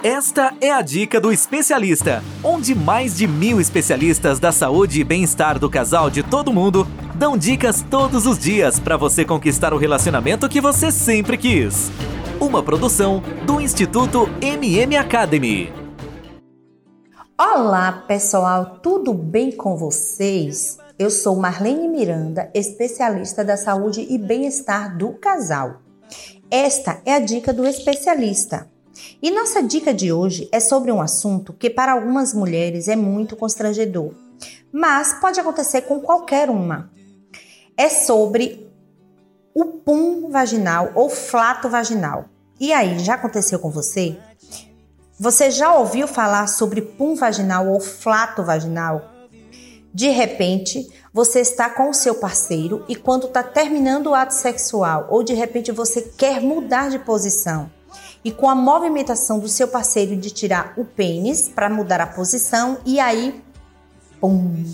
Esta é a dica do especialista, onde mais de mil especialistas da saúde e bem-estar do casal de todo mundo dão dicas todos os dias para você conquistar o relacionamento que você sempre quis. Uma produção do Instituto MM Academy. Olá, pessoal, tudo bem com vocês? Eu sou Marlene Miranda, especialista da saúde e bem-estar do casal. Esta é a dica do especialista e nossa dica de hoje é sobre um assunto que para algumas mulheres é muito constrangedor, mas pode acontecer com qualquer uma. É sobre o pum vaginal ou flato vaginal. E aí, já aconteceu com você? Você já ouviu falar sobre pum vaginal ou flato vaginal? De repente, você está com o seu parceiro e quando está terminando o ato sexual, ou de repente você quer mudar de posição e com a movimentação do seu parceiro de tirar o pênis para mudar a posição e aí pum,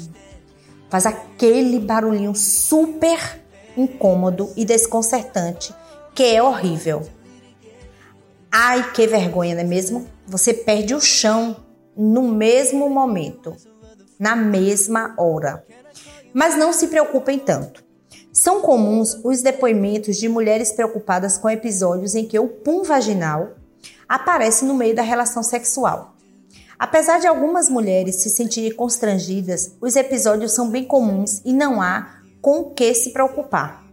faz aquele barulhinho super incômodo e desconcertante que é horrível. Ai, que vergonha, não é mesmo? Você perde o chão no mesmo momento, na mesma hora. Mas não se preocupem tanto. São comuns os depoimentos de mulheres preocupadas com episódios em que o pum vaginal aparece no meio da relação sexual. Apesar de algumas mulheres se sentirem constrangidas, os episódios são bem comuns e não há com o que se preocupar.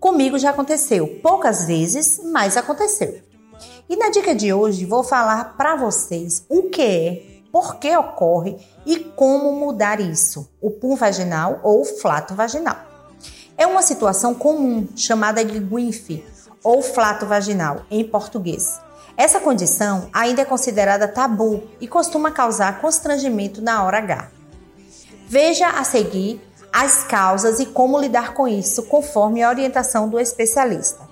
Comigo já aconteceu, poucas vezes, mas aconteceu. E na dica de hoje vou falar para vocês o que é, por que ocorre e como mudar isso, o pum vaginal ou flato vaginal. É uma situação comum chamada de GWINF ou flato vaginal em português. Essa condição ainda é considerada tabu e costuma causar constrangimento na hora H. Veja a seguir as causas e como lidar com isso, conforme a orientação do especialista.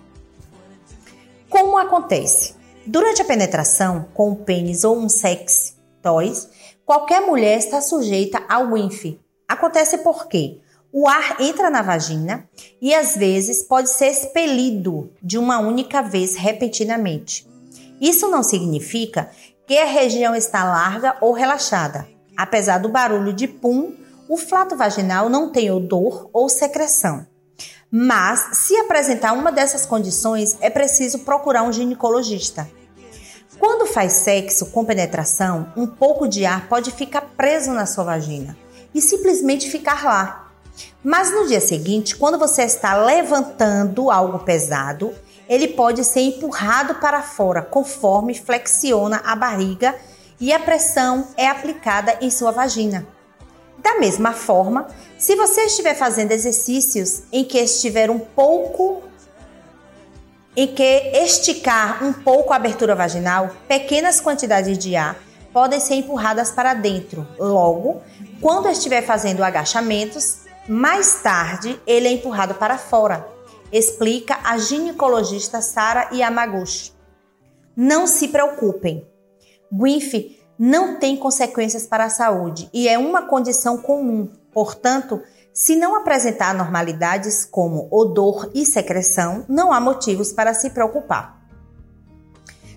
Como acontece? Durante a penetração com o pênis ou um sex toys, qualquer mulher está sujeita ao WINF. Acontece porque o ar entra na vagina e às vezes pode ser expelido de uma única vez repentinamente. Isso não significa que a região está larga ou relaxada. Apesar do barulho de pum, o flato vaginal não tem odor ou secreção. Mas, se apresentar uma dessas condições, é preciso procurar um ginecologista. Quando faz sexo com penetração, um pouco de ar pode ficar preso na sua vagina e simplesmente ficar lá, mas no dia seguinte, quando você está levantando algo pesado, ele pode ser empurrado para fora conforme flexiona a barriga e a pressão é aplicada em sua vagina. Da mesma forma, se você estiver fazendo exercícios em que estiver um pouco em que esticar um pouco a abertura vaginal, pequenas quantidades de ar podem ser empurradas para dentro. Logo, quando estiver fazendo agachamentos, mais tarde, ele é empurrado para fora, explica a ginecologista Sara Yamaguchi. Não se preocupem. GWINF não tem consequências para a saúde e é uma condição comum. Portanto, se não apresentar anormalidades como odor e secreção, não há motivos para se preocupar.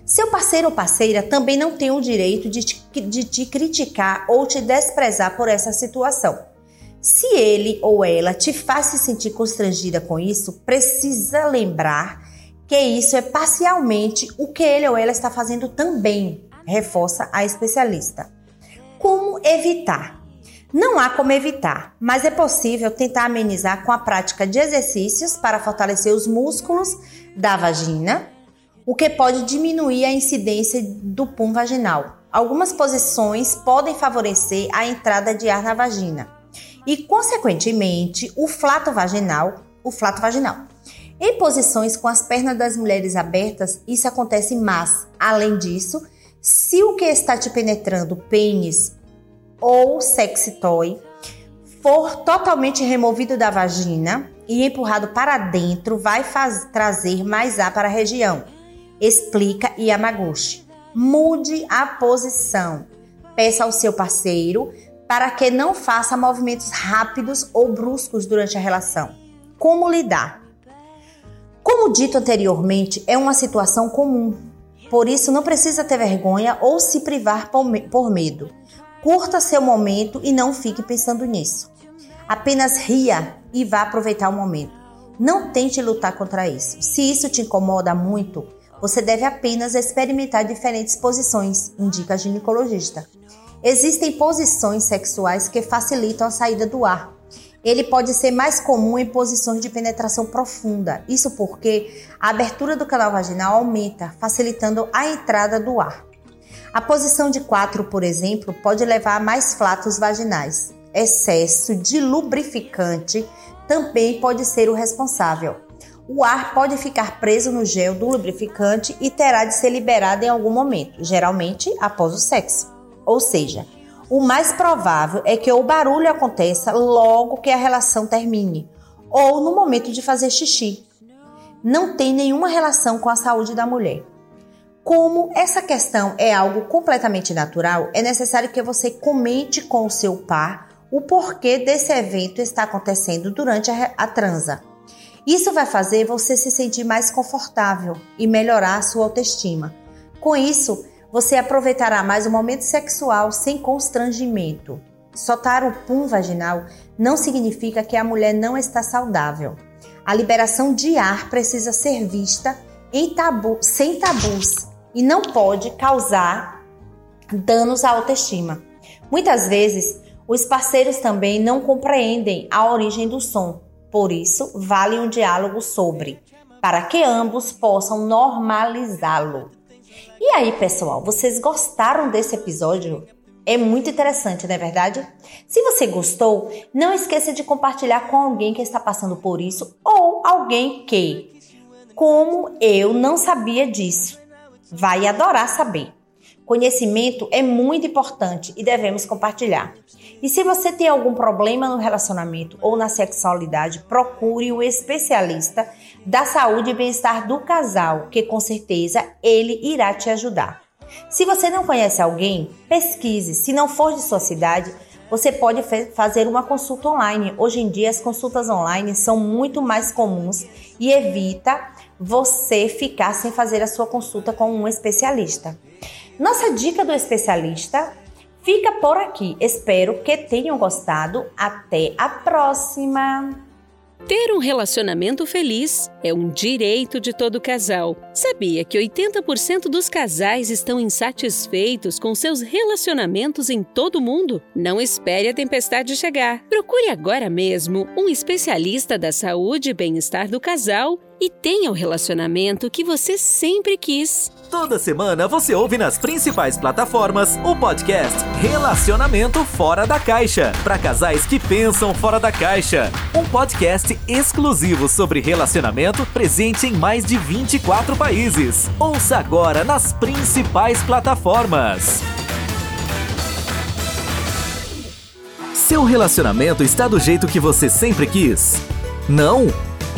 Seu parceiro ou parceira também não tem o direito de te, de te criticar ou te desprezar por essa situação. Se ele ou ela te faz se sentir constrangida com isso, precisa lembrar que isso é parcialmente o que ele ou ela está fazendo também, reforça a especialista. Como evitar? Não há como evitar, mas é possível tentar amenizar com a prática de exercícios para fortalecer os músculos da vagina, o que pode diminuir a incidência do pum vaginal. Algumas posições podem favorecer a entrada de ar na vagina e, consequentemente, o flato vaginal, o flato vaginal. Em posições com as pernas das mulheres abertas, isso acontece mais. Além disso, se o que está te penetrando, pênis ou sexy toy, for totalmente removido da vagina e empurrado para dentro, vai faz, trazer mais ar para a região. Explica Yamaguchi. Mude a posição. Peça ao seu parceiro para que não faça movimentos rápidos ou bruscos durante a relação. Como lidar? Como dito anteriormente, é uma situação comum. Por isso, não precisa ter vergonha ou se privar por medo. Curta seu momento e não fique pensando nisso. Apenas ria e vá aproveitar o momento. Não tente lutar contra isso. Se isso te incomoda muito, você deve apenas experimentar diferentes posições, indica a ginecologista. Existem posições sexuais que facilitam a saída do ar, ele pode ser mais comum em posições de penetração profunda. Isso porque a abertura do canal vaginal aumenta, facilitando a entrada do ar. A posição de 4, por exemplo, pode levar a mais flatos vaginais. Excesso de lubrificante também pode ser o responsável. O ar pode ficar preso no gel do lubrificante e terá de ser liberado em algum momento, geralmente após o sexo. Ou seja, o mais provável é que o barulho aconteça logo que a relação termine ou no momento de fazer xixi. Não tem nenhuma relação com a saúde da mulher. Como essa questão é algo completamente natural, é necessário que você comente com o seu par o porquê desse evento está acontecendo durante a, a transa. Isso vai fazer você se sentir mais confortável e melhorar a sua autoestima. Com isso, você aproveitará mais o momento sexual sem constrangimento. Soltar o pum vaginal não significa que a mulher não está saudável. A liberação de ar precisa ser vista tabu, sem tabus e não pode causar danos à autoestima. Muitas vezes, os parceiros também não compreendem a origem do som. Por isso, vale um diálogo sobre, para que ambos possam normalizá-lo. E aí, pessoal, vocês gostaram desse episódio? É muito interessante, não é verdade? Se você gostou, não esqueça de compartilhar com alguém que está passando por isso ou alguém que, como eu, não sabia disso. Vai adorar saber. Conhecimento é muito importante e devemos compartilhar. E se você tem algum problema no relacionamento ou na sexualidade, procure o especialista da saúde e bem-estar do casal, que com certeza ele irá te ajudar. Se você não conhece alguém, pesquise. Se não for de sua cidade, você pode fazer uma consulta online. Hoje em dia, as consultas online são muito mais comuns e evita você ficar sem fazer a sua consulta com um especialista. Nossa dica do especialista fica por aqui. Espero que tenham gostado. Até a próxima! Ter um relacionamento feliz é um direito de todo casal. Sabia que 80% dos casais estão insatisfeitos com seus relacionamentos em todo o mundo? Não espere a tempestade chegar. Procure agora mesmo um especialista da saúde e bem-estar do casal e tenha o relacionamento que você sempre quis. Toda semana você ouve nas principais plataformas o podcast Relacionamento Fora da Caixa para casais que pensam fora da caixa. Um podcast exclusivo sobre relacionamento presente em mais de 24 países. Ouça agora nas principais plataformas. Seu relacionamento está do jeito que você sempre quis? Não?